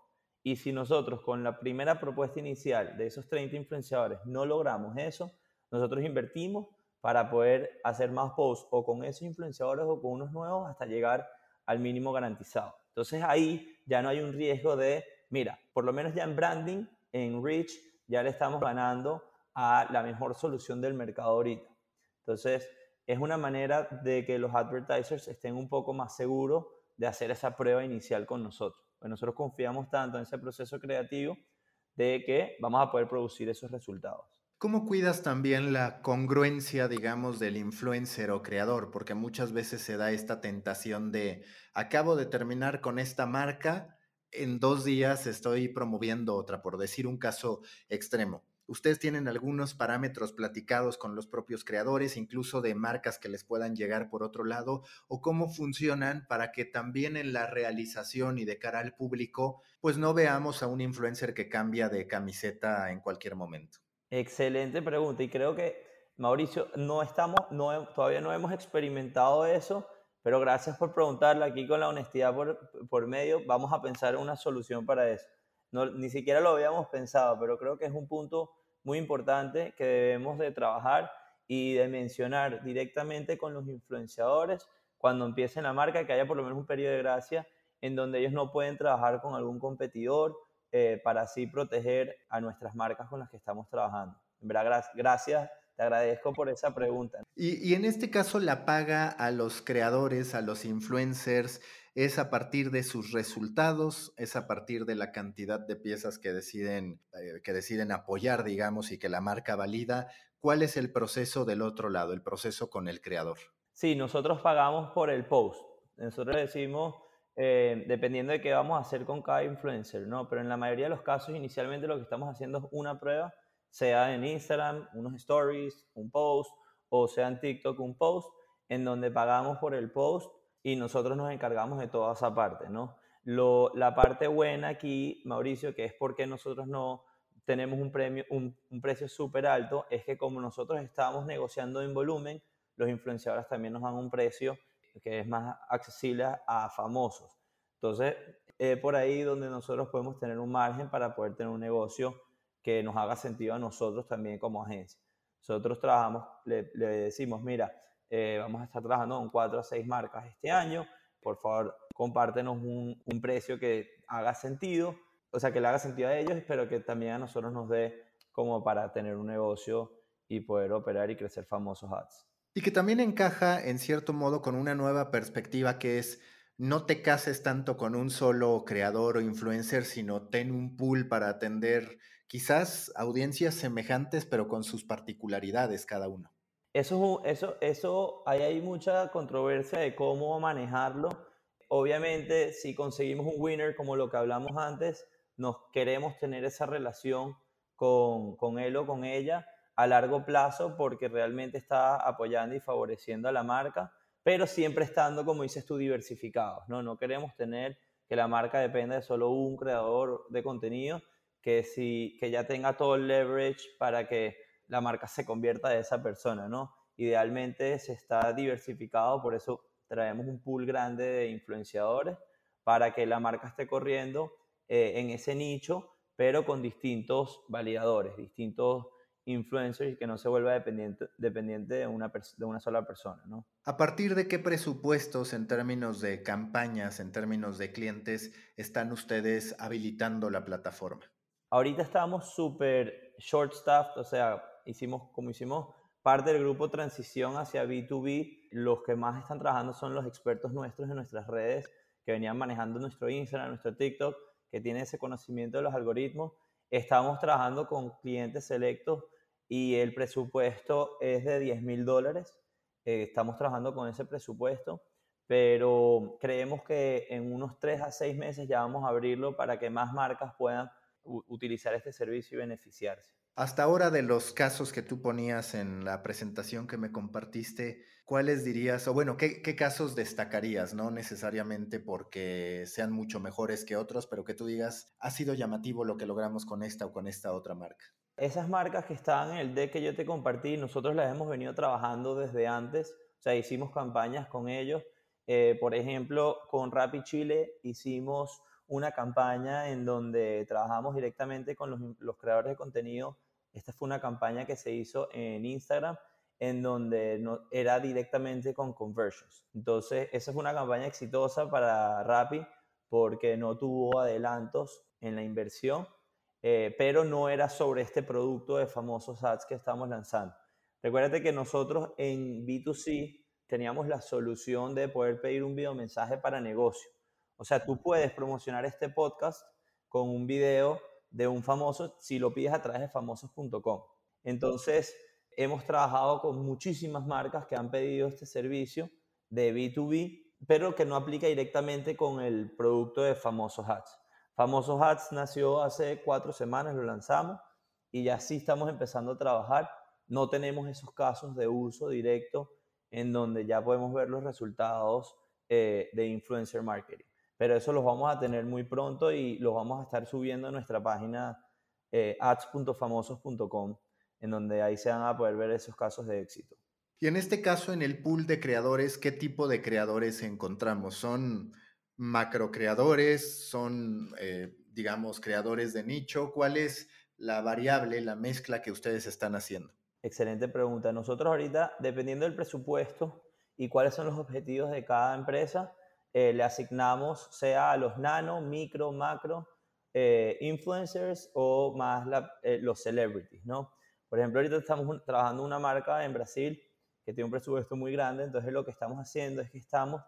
Y si nosotros con la primera propuesta inicial de esos 30 influenciadores no logramos eso, nosotros invertimos para poder hacer más posts o con esos influenciadores o con unos nuevos hasta llegar al mínimo garantizado. Entonces ahí ya no hay un riesgo de, mira, por lo menos ya en branding, en reach, ya le estamos ganando a la mejor solución del mercado ahorita. Entonces, es una manera de que los advertisers estén un poco más seguros de hacer esa prueba inicial con nosotros. Pues nosotros confiamos tanto en ese proceso creativo de que vamos a poder producir esos resultados. ¿Cómo cuidas también la congruencia, digamos, del influencer o creador? Porque muchas veces se da esta tentación de, acabo de terminar con esta marca, en dos días estoy promoviendo otra, por decir un caso extremo. ¿Ustedes tienen algunos parámetros platicados con los propios creadores, incluso de marcas que les puedan llegar por otro lado? ¿O cómo funcionan para que también en la realización y de cara al público, pues no veamos a un influencer que cambia de camiseta en cualquier momento? Excelente pregunta y creo que, Mauricio, no estamos, todavía no hemos experimentado eso, pero gracias por preguntarla aquí con la honestidad por, por medio. Vamos a pensar una solución para eso ni siquiera lo habíamos pensado, pero creo que es un punto muy importante que debemos de trabajar y de mencionar directamente con los influenciadores cuando empiecen la marca, que haya por lo menos un periodo de gracia en donde ellos no pueden trabajar con algún competidor eh, para así proteger a nuestras marcas con las que estamos trabajando. En gracias, te agradezco por esa pregunta. Y, y en este caso la paga a los creadores, a los influencers, es a partir de sus resultados, es a partir de la cantidad de piezas que deciden, eh, que deciden apoyar, digamos, y que la marca valida. ¿Cuál es el proceso del otro lado, el proceso con el creador? Sí, nosotros pagamos por el post. Nosotros decimos, eh, dependiendo de qué vamos a hacer con cada influencer, ¿no? Pero en la mayoría de los casos, inicialmente lo que estamos haciendo es una prueba, sea en Instagram, unos stories, un post, o sea en TikTok, un post, en donde pagamos por el post y nosotros nos encargamos de toda esa parte, ¿no? Lo, la parte buena aquí, Mauricio, que es porque nosotros no tenemos un, premio, un, precio súper alto, es que como nosotros estamos negociando en volumen, los influenciadores también nos dan un precio que es más accesible a famosos. Entonces, es por ahí donde nosotros podemos tener un margen para poder tener un negocio que nos haga sentido a nosotros también como agencia. Nosotros trabajamos, le, le decimos, mira, eh, vamos a estar trabajando con cuatro a seis marcas este año. Por favor, compártenos un, un, precio que haga sentido, o sea, que le haga sentido a ellos, pero que también a nosotros nos dé como para tener un negocio y poder operar y crecer famosos ads. Y que también encaja en cierto modo con una nueva perspectiva que es no te cases tanto con un solo creador o influencer, sino ten un pool para atender quizás audiencias semejantes, pero con sus particularidades cada uno. Eso, eso, eso, ahí hay mucha controversia de cómo manejarlo. Obviamente, si conseguimos un winner como lo que hablamos antes, nos queremos tener esa relación con, con él o con ella a largo plazo porque realmente está apoyando y favoreciendo a la marca, pero siempre estando, como dices tú, diversificados. No, no queremos tener que la marca dependa de solo un creador de contenido, que, si, que ya tenga todo el leverage para que la marca se convierta de esa persona, ¿no? Idealmente se está diversificado, por eso traemos un pool grande de influenciadores para que la marca esté corriendo eh, en ese nicho, pero con distintos validadores, distintos influencers y que no se vuelva dependiente, dependiente de, una de una sola persona. ¿no? ¿A partir de qué presupuestos en términos de campañas, en términos de clientes, están ustedes habilitando la plataforma? Ahorita estamos súper short-staffed, o sea, hicimos, como hicimos parte del grupo Transición hacia B2B, los que más están trabajando son los expertos nuestros en nuestras redes que venían manejando nuestro Instagram, nuestro TikTok, que tienen ese conocimiento de los algoritmos. Estamos trabajando con clientes selectos y el presupuesto es de 10 mil dólares. Eh, estamos trabajando con ese presupuesto, pero creemos que en unos 3 a 6 meses ya vamos a abrirlo para que más marcas puedan utilizar este servicio y beneficiarse. Hasta ahora de los casos que tú ponías en la presentación que me compartiste, ¿cuáles dirías, o bueno, qué, casos destacarías? No necesariamente porque sean mucho mejores que otros, pero que tú digas, ha sido llamativo lo que logramos con esta o con esta otra marca. Esas marcas que estaban en el deck que yo te compartí, nosotros las hemos venido trabajando desde antes, o sea, hicimos campañas con ellos. Eh, por ejemplo, con Rappi Chile hicimos una campaña en donde trabajamos directamente con los, creadores de contenido. Esta fue una campaña que se hizo en Instagram en donde no, era directamente con conversions. Entonces, esa fue una campaña exitosa para Rappi porque no tuvo adelantos en la inversión, eh, pero no era sobre este producto de famosos ads que estamos lanzando. Recuérdate que nosotros en B2C teníamos la solución de poder pedir un video mensaje para negocio. O sea, tú puedes promocionar este podcast con un video de un famoso si lo pides a través de famosos.com. Entonces, hemos trabajado con muchísimas marcas que han pedido este servicio de B2B, pero que no aplica directamente con el producto de Famosos Ads. Famosos Ads nació hace cuatro semanas, lo lanzamos y ya sí estamos empezando a trabajar. No tenemos esos casos de uso directo en donde ya podemos ver los resultados eh, de influencer marketing pero eso los vamos a tener muy pronto y los vamos a estar subiendo a nuestra página eh, ads.famosos.com, en donde ahí se van a poder ver esos casos de éxito. Y en este caso, en el pool de creadores, ¿qué tipo de creadores encontramos? ¿Son macro creadores? ¿Son, eh, digamos, creadores de nicho? ¿Cuál es la variable, la mezcla que ustedes están haciendo? Excelente pregunta. Nosotros ahorita, dependiendo del presupuesto y cuáles son los objetivos de cada empresa, eh, le asignamos sea a los nano, micro, macro, eh, influencers o más los celebrities, ¿no? Por ejemplo, ahorita estamos trabajando una marca en Brasil que tiene un presupuesto muy grande, entonces lo que estamos haciendo es que estamos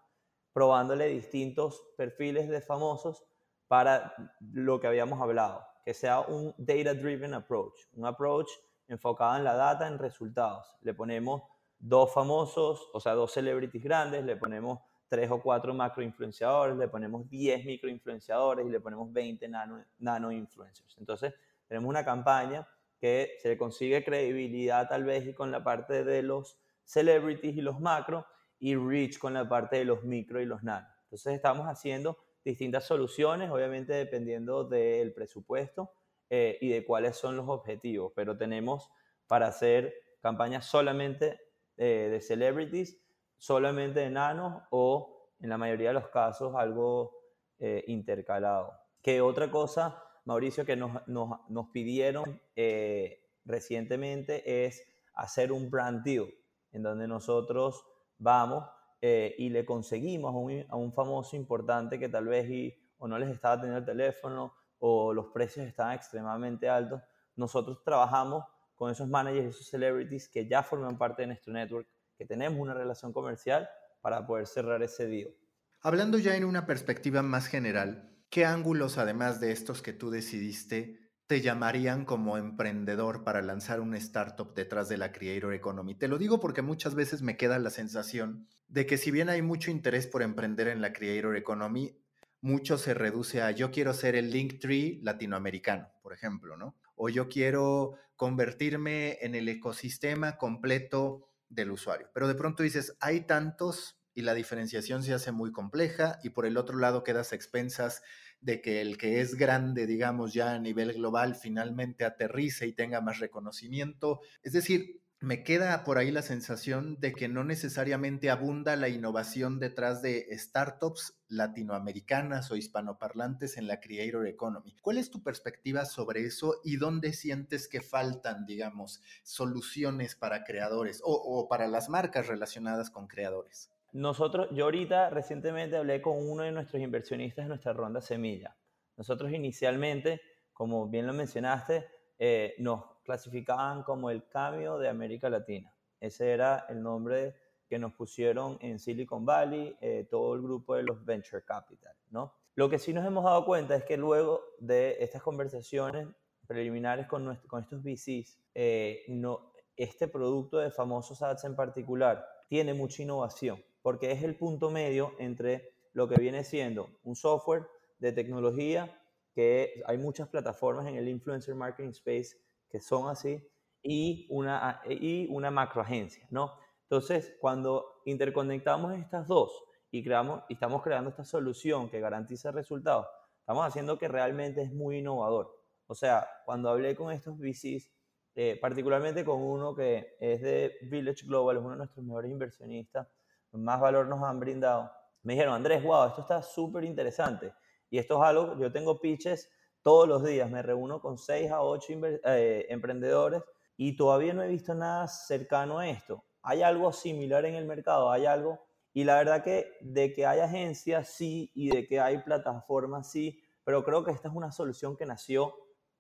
probándole distintos perfiles de famosos para lo que habíamos hablado, que sea un data-driven approach, un approach enfocado en la data, en resultados. Le ponemos dos famosos, o sea, dos celebrities grandes, le ponemos tres o cuatro macro influenciadores, le ponemos 10 micro influenciadores y le ponemos 20 nano, nano influencers. Entonces, tenemos una campaña que se le consigue credibilidad tal vez y con la parte de los celebrities y los macro y reach con la parte de los micro y los nano. Entonces, estamos haciendo distintas soluciones, obviamente dependiendo del presupuesto eh, y de cuáles son los objetivos, pero tenemos para hacer campañas solamente eh, de celebrities solamente enanos o en la mayoría de los casos algo eh, intercalado. Que otra cosa, Mauricio, que nos, pidieron eh, recientemente es hacer un brand deal, en donde nosotros vamos eh, y le conseguimos a un, famoso importante que tal vez o no les estaba teniendo el teléfono o los precios estaban extremadamente altos. Nosotros trabajamos con esos managers, esos celebrities que ya forman parte de nuestro network que tenemos una relación comercial para poder cerrar ese deal. Hablando ya en una perspectiva más general, ¿qué ángulos, además de estos que tú decidiste, te llamarían como emprendedor para lanzar una startup detrás de la Creator Economy? Te lo digo porque muchas veces me queda la sensación de que si bien hay mucho interés por emprender en la Creator Economy, mucho se reduce a yo quiero ser el Linktree latinoamericano, por ejemplo, ¿no? O yo quiero convertirme en el ecosistema completo del usuario. Pero de pronto dices, hay tantos y la diferenciación se hace muy compleja y por el otro lado quedas expensas de que el que es grande, digamos, ya a nivel global, finalmente aterrice y tenga más reconocimiento. Es decir, me queda por ahí la sensación de que no necesariamente abunda la innovación detrás de startups latinoamericanas o hispanoparlantes en la Creator Economy. ¿Cuál es tu perspectiva sobre eso y dónde sientes que faltan, digamos, soluciones para creadores o, para las marcas relacionadas con creadores? Nosotros, yo ahorita recientemente hablé con uno de nuestros inversionistas en nuestra ronda Semilla. Nosotros inicialmente, como bien lo mencionaste, eh, nos clasificaban como el cambio de América Latina. Ese era el nombre que nos pusieron en Silicon Valley, eh, todo el grupo de los Venture Capital, ¿no? Lo que sí nos hemos dado cuenta es que luego de estas conversaciones preliminares con, estos VCs, eh, este producto de famosos ads en particular tiene mucha innovación, porque es el punto medio entre lo que viene siendo un software de tecnología, que hay muchas plataformas en el influencer marketing space que son así, y una, y una macroagencia, ¿no? Entonces, cuando interconectamos estas dos y, creamos, y estamos creando esta solución que garantiza resultados, estamos haciendo que realmente es muy innovador. O sea, cuando hablé con estos VCs, eh, particularmente con uno que es de Village Global, es uno de nuestros mejores inversionistas, más valor nos han brindado, me dijeron, Andrés, wow, esto está súper interesante. Y esto es algo, yo tengo pitches todos los días, me reúno con 6 a 8 eh, emprendedores y todavía no he visto nada cercano a esto. Hay algo similar en el mercado, hay algo, y la verdad que de que hay agencias sí y de que hay plataformas sí, pero creo que esta es una solución que nació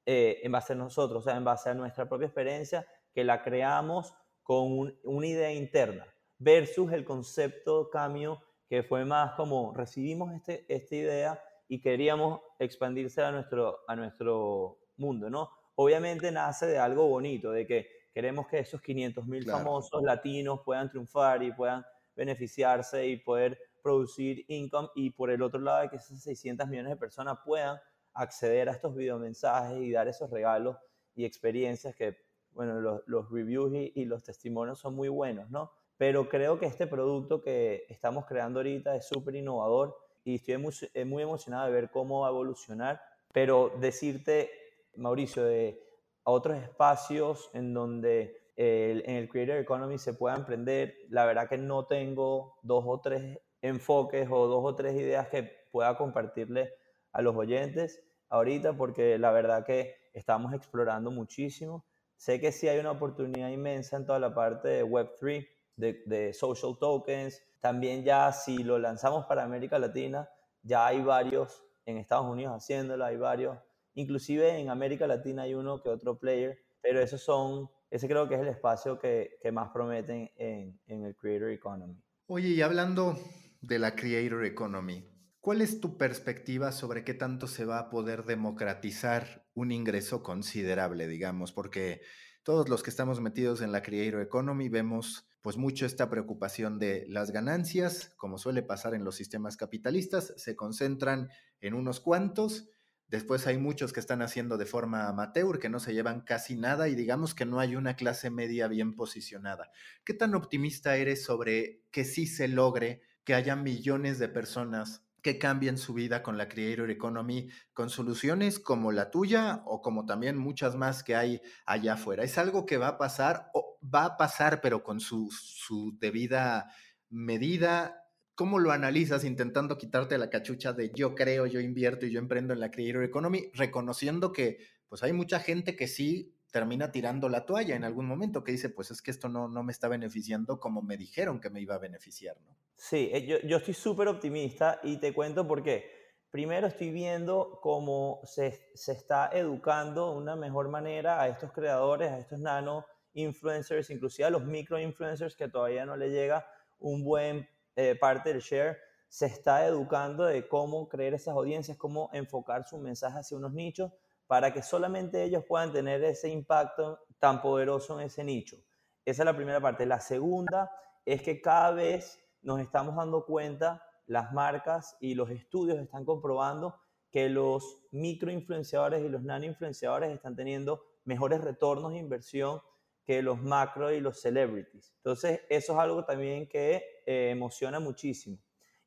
eh, en base a nosotros, o sea, en base a nuestra propia experiencia, que la creamos con una idea interna, versus el concepto cambio que fue más como recibimos este, esta idea y queríamos expandirse a nuestro, a nuestro mundo, ¿no? Obviamente nace de algo bonito, de que queremos que esos 500 mil famosos latinos puedan triunfar y puedan beneficiarse y poder producir income y por el otro lado de que esas 600 millones de personas puedan acceder a estos videomensajes y dar esos regalos y experiencias que, bueno, los, los reviews y, y, los testimonios son muy buenos, ¿no? Pero creo que este producto que estamos creando ahorita es súper innovador y estoy muy, eh, muy emocionado de ver cómo va a evolucionar. Pero decirte, Mauricio, de otros espacios en donde en el Creator Economy se pueda emprender, la verdad que no tengo dos o tres enfoques o dos o tres ideas que pueda compartirle a los oyentes ahorita, porque la verdad que estamos explorando muchísimo. Sé que sí hay una oportunidad inmensa en toda la parte de Web3, de, de social tokens, también ya si lo lanzamos para América Latina, ya hay varios en Estados Unidos haciéndolo, hay varios. Inclusive en América Latina hay uno que otro player, pero esos son, ese creo que es el espacio que, que más prometen en, en el Creator Economy. Oye, y hablando de la Creator Economy, ¿cuál es tu perspectiva sobre qué tanto se va a poder democratizar un ingreso considerable, digamos? Porque todos los que estamos metidos en la Creator Economy vemos pues mucho esta preocupación de las ganancias, como suele pasar en los sistemas capitalistas, se concentran en unos cuantos, después hay muchos que están haciendo de forma amateur, que no se llevan casi nada y digamos que no hay una clase media bien posicionada. ¿Qué tan optimista eres sobre que sí se logre que haya millones de personas que cambien su vida con la Creator Economy, con soluciones como la tuya o como también muchas más que hay allá afuera. ¿Es algo que va a pasar o va a pasar pero con su, su debida medida? ¿Cómo lo analizas intentando quitarte la cachucha de yo creo, yo invierto y yo emprendo en la Creator Economy, reconociendo que pues hay mucha gente que sí termina tirando la toalla en algún momento, que dice, pues es que esto no, no me está beneficiando como me dijeron que me iba a beneficiar, ¿no? Sí, eh, yo, yo estoy súper optimista y te cuento por qué. Primero estoy viendo cómo se, se está educando de una mejor manera a estos creadores, a estos nano influencers, inclusive a los micro influencers que todavía no le llega un buen eh, parte del share, se está educando de cómo crear esas audiencias, cómo enfocar su mensaje hacia unos nichos para que solamente ellos puedan tener ese impacto tan poderoso en ese nicho. Esa es la primera parte. La segunda es que cada vez nos estamos dando cuenta, las marcas y los estudios están comprobando que los microinfluenciadores y los nanoinfluenciadores están teniendo mejores retornos de inversión que los macro y los celebrities. Entonces, eso es algo también que eh, emociona muchísimo.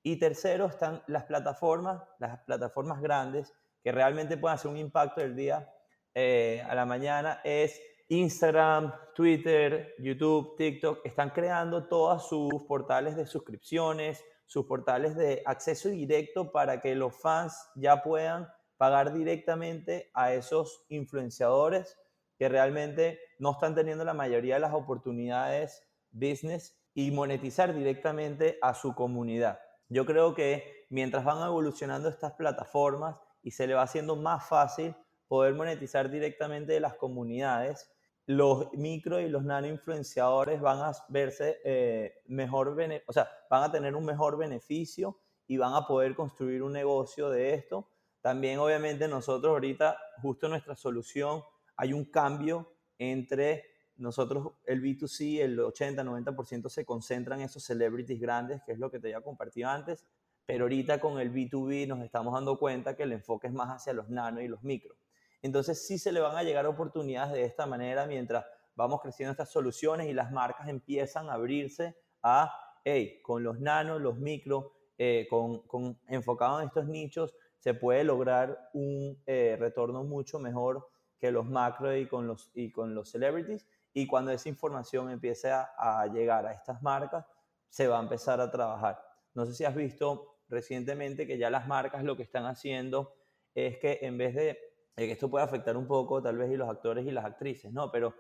Y tercero, están las plataformas, las plataformas grandes que realmente pueden hacer un impacto del día eh, a la mañana es Instagram, Twitter, YouTube, TikTok. Están creando todos sus portales de suscripciones, sus portales de acceso directo para que los fans ya puedan pagar directamente a esos influenciadores que realmente no están teniendo la mayoría de las oportunidades business y monetizar directamente a su comunidad. Yo creo que mientras van evolucionando estas plataformas, y se le va haciendo más fácil poder monetizar directamente de las comunidades. Los micro y los nano influenciadores van a verse eh, mejor, o sea, van a tener un mejor beneficio y van a poder construir un negocio de esto. También obviamente nosotros ahorita, justo nuestra solución, hay un cambio entre nosotros, el B2C, el 80-90% se concentran en esos celebrities grandes, que es lo que te había compartido antes, pero ahorita con el B2B nos estamos dando cuenta que el enfoque es más hacia los nano y los micro. Entonces sí se le van a llegar oportunidades de esta manera mientras vamos creciendo estas soluciones y las marcas empiezan a abrirse a, hey, con los nano, los micro, eh, con, con, enfocado en estos nichos, se puede lograr un eh, retorno mucho mejor que los macro y con los, y con los celebrities. Y cuando esa información empiece a, a llegar a estas marcas, se va a empezar a trabajar. No sé si has visto recientemente que ya las marcas lo que están haciendo es que en vez de, que esto puede afectar un poco tal vez y los actores y las actrices, ¿no? Pero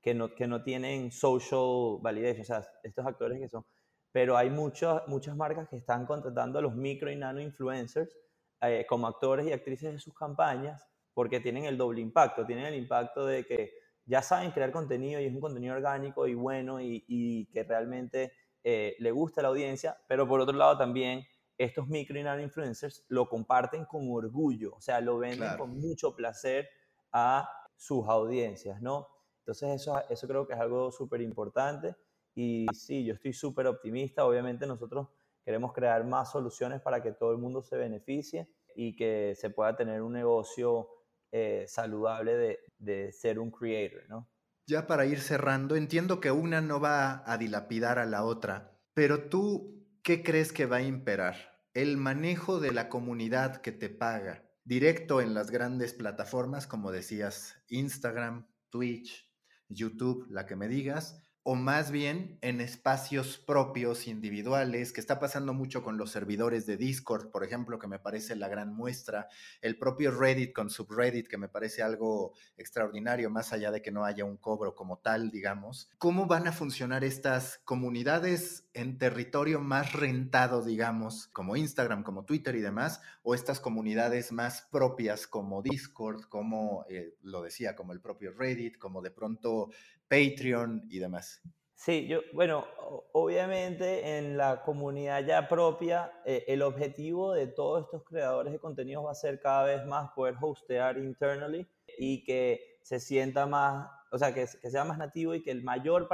que no, que no tienen social validation, o sea, estos actores que son, pero hay muchas muchas marcas que están contratando a los micro y nano influencers eh, como actores y actrices de sus campañas porque tienen el doble impacto, tienen el impacto de que ya saben crear contenido y es un contenido orgánico y bueno y, que realmente eh, le gusta a la audiencia, pero por otro lado también estos micro y nano influencers lo comparten con orgullo, o sea, lo venden con mucho placer a sus audiencias, ¿no? Entonces eso, eso creo que es algo súper importante y sí, yo estoy súper optimista, obviamente nosotros queremos crear más soluciones para que todo el mundo se beneficie y que se pueda tener un negocio eh, saludable de, de, ser un creator, ¿no? Ya para ir cerrando, entiendo que una no va a dilapidar a la otra, pero tú, ¿qué crees que va a imperar? El manejo de la comunidad que te paga, directo en las grandes plataformas, como decías, Instagram, Twitch, YouTube, la que me digas, o más bien en espacios propios, individuales, que está pasando mucho con los servidores de Discord, por ejemplo, que me parece la gran muestra, el propio Reddit con subreddit, que me parece algo extraordinario, más allá de que no haya un cobro como tal, digamos. ¿Cómo van a funcionar estas comunidades en territorio más rentado, digamos, como Instagram, como Twitter y demás, o estas comunidades más propias como Discord, como, eh, lo decía, como el propio Reddit, como de pronto Patreon y demás. Sí, yo, bueno, obviamente en la comunidad ya propia, eh, el objetivo de todos estos creadores de contenidos va a ser cada vez más poder hostear internally y que se sienta más, o sea, que, que sea más nativo y que el mayor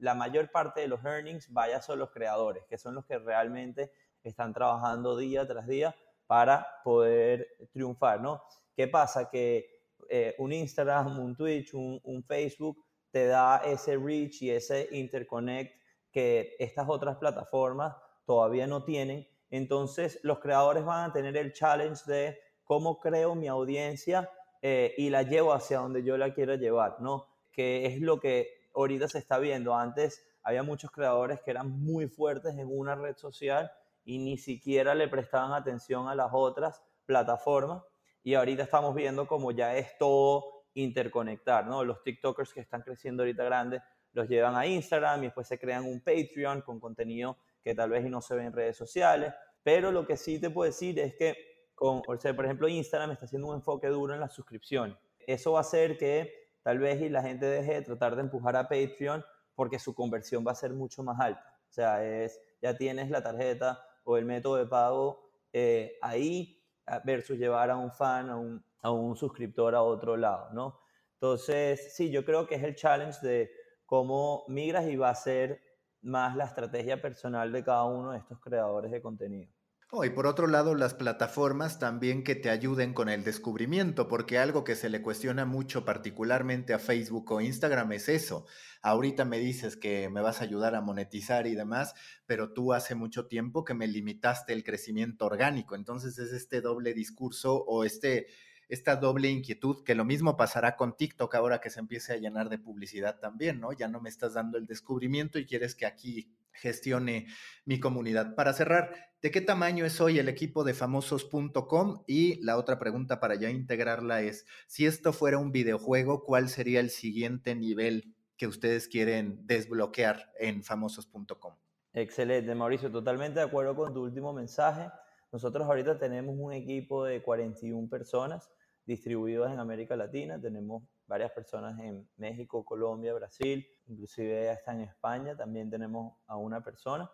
la mayor parte de los earnings vaya a los creadores, que son los que realmente están trabajando día tras día para poder triunfar, ¿no? ¿Qué pasa? Que eh, un Instagram, un Twitch, un, Facebook te da ese reach y ese interconnect que estas otras plataformas todavía no tienen. Entonces, los creadores van a tener el challenge de cómo creo mi audiencia eh, y la llevo hacia donde yo la quiero llevar, ¿no? Que es lo que ahorita se está viendo. Antes había muchos creadores que eran muy fuertes en una red social y ni siquiera le prestaban atención a las otras plataformas. Y ahorita estamos viendo como ya es todo interconectar, ¿no? Los TikTokers que están creciendo ahorita grandes los llevan a Instagram y después se crean un Patreon con contenido que tal vez no se ve en redes sociales, pero lo que sí te puedo decir es que, con, o sea, por ejemplo, Instagram está haciendo un enfoque duro en la suscripción. Eso va a hacer que tal vez la gente deje de tratar de empujar a Patreon porque su conversión va a ser mucho más alta. O sea, es, ya tienes la tarjeta o el método de pago eh, ahí versus llevar a un fan, a un, a un suscriptor a otro lado, ¿no? Entonces, sí, yo creo que es el challenge de cómo migras y va a ser más la estrategia personal de cada uno de estos creadores de contenido. Oh, y por otro lado, las plataformas también que te ayuden con el descubrimiento, porque algo que se le cuestiona mucho particularmente a Facebook o Instagram es eso. Ahorita me dices que me vas a ayudar a monetizar y demás, pero tú hace mucho tiempo que me limitaste el crecimiento orgánico. Entonces es este doble discurso o este esta doble inquietud, que lo mismo pasará con TikTok ahora que se empiece a llenar de publicidad también, ¿no? Ya no me estás dando el descubrimiento y quieres que aquí gestione mi comunidad. Para cerrar, ¿de qué tamaño es hoy el equipo de famosos.com? Y la otra pregunta para ya integrarla es, si esto fuera un videojuego, ¿cuál sería el siguiente nivel que ustedes quieren desbloquear en famosos.com? Excelente, Mauricio, totalmente de acuerdo con tu último mensaje. Nosotros ahorita tenemos un equipo de 41 personas distribuidos en América Latina. Tenemos varias personas en México, Colombia, Brasil, inclusive hasta en España también tenemos a una persona.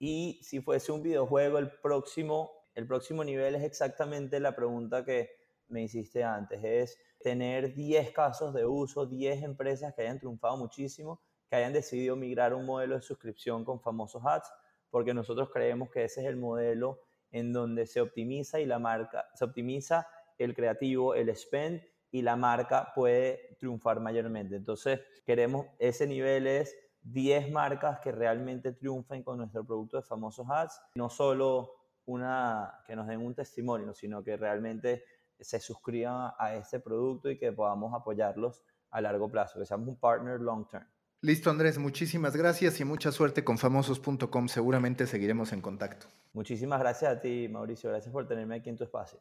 Y si fuese un videojuego, el próximo, el próximo nivel es exactamente la pregunta que me hiciste antes, es tener 10 casos de uso, 10 empresas que hayan triunfado muchísimo, que hayan decidido migrar a un modelo de suscripción con famosos ads, porque nosotros creemos que ese es el modelo en donde se optimiza y la marca, se optimiza el creativo, el spend y la marca puede triunfar mayormente. Entonces, queremos ese nivel es 10 marcas que realmente triunfen con nuestro producto de famosos ads, no solo una que nos den un testimonio, sino que realmente se suscriban a este producto y que podamos apoyarlos a largo plazo, que seamos un partner long term. Listo, Andrés, muchísimas gracias y mucha suerte con famosos.com. Seguramente seguiremos en contacto. Muchísimas gracias a ti, Mauricio. Gracias por tenerme aquí en tu espacio.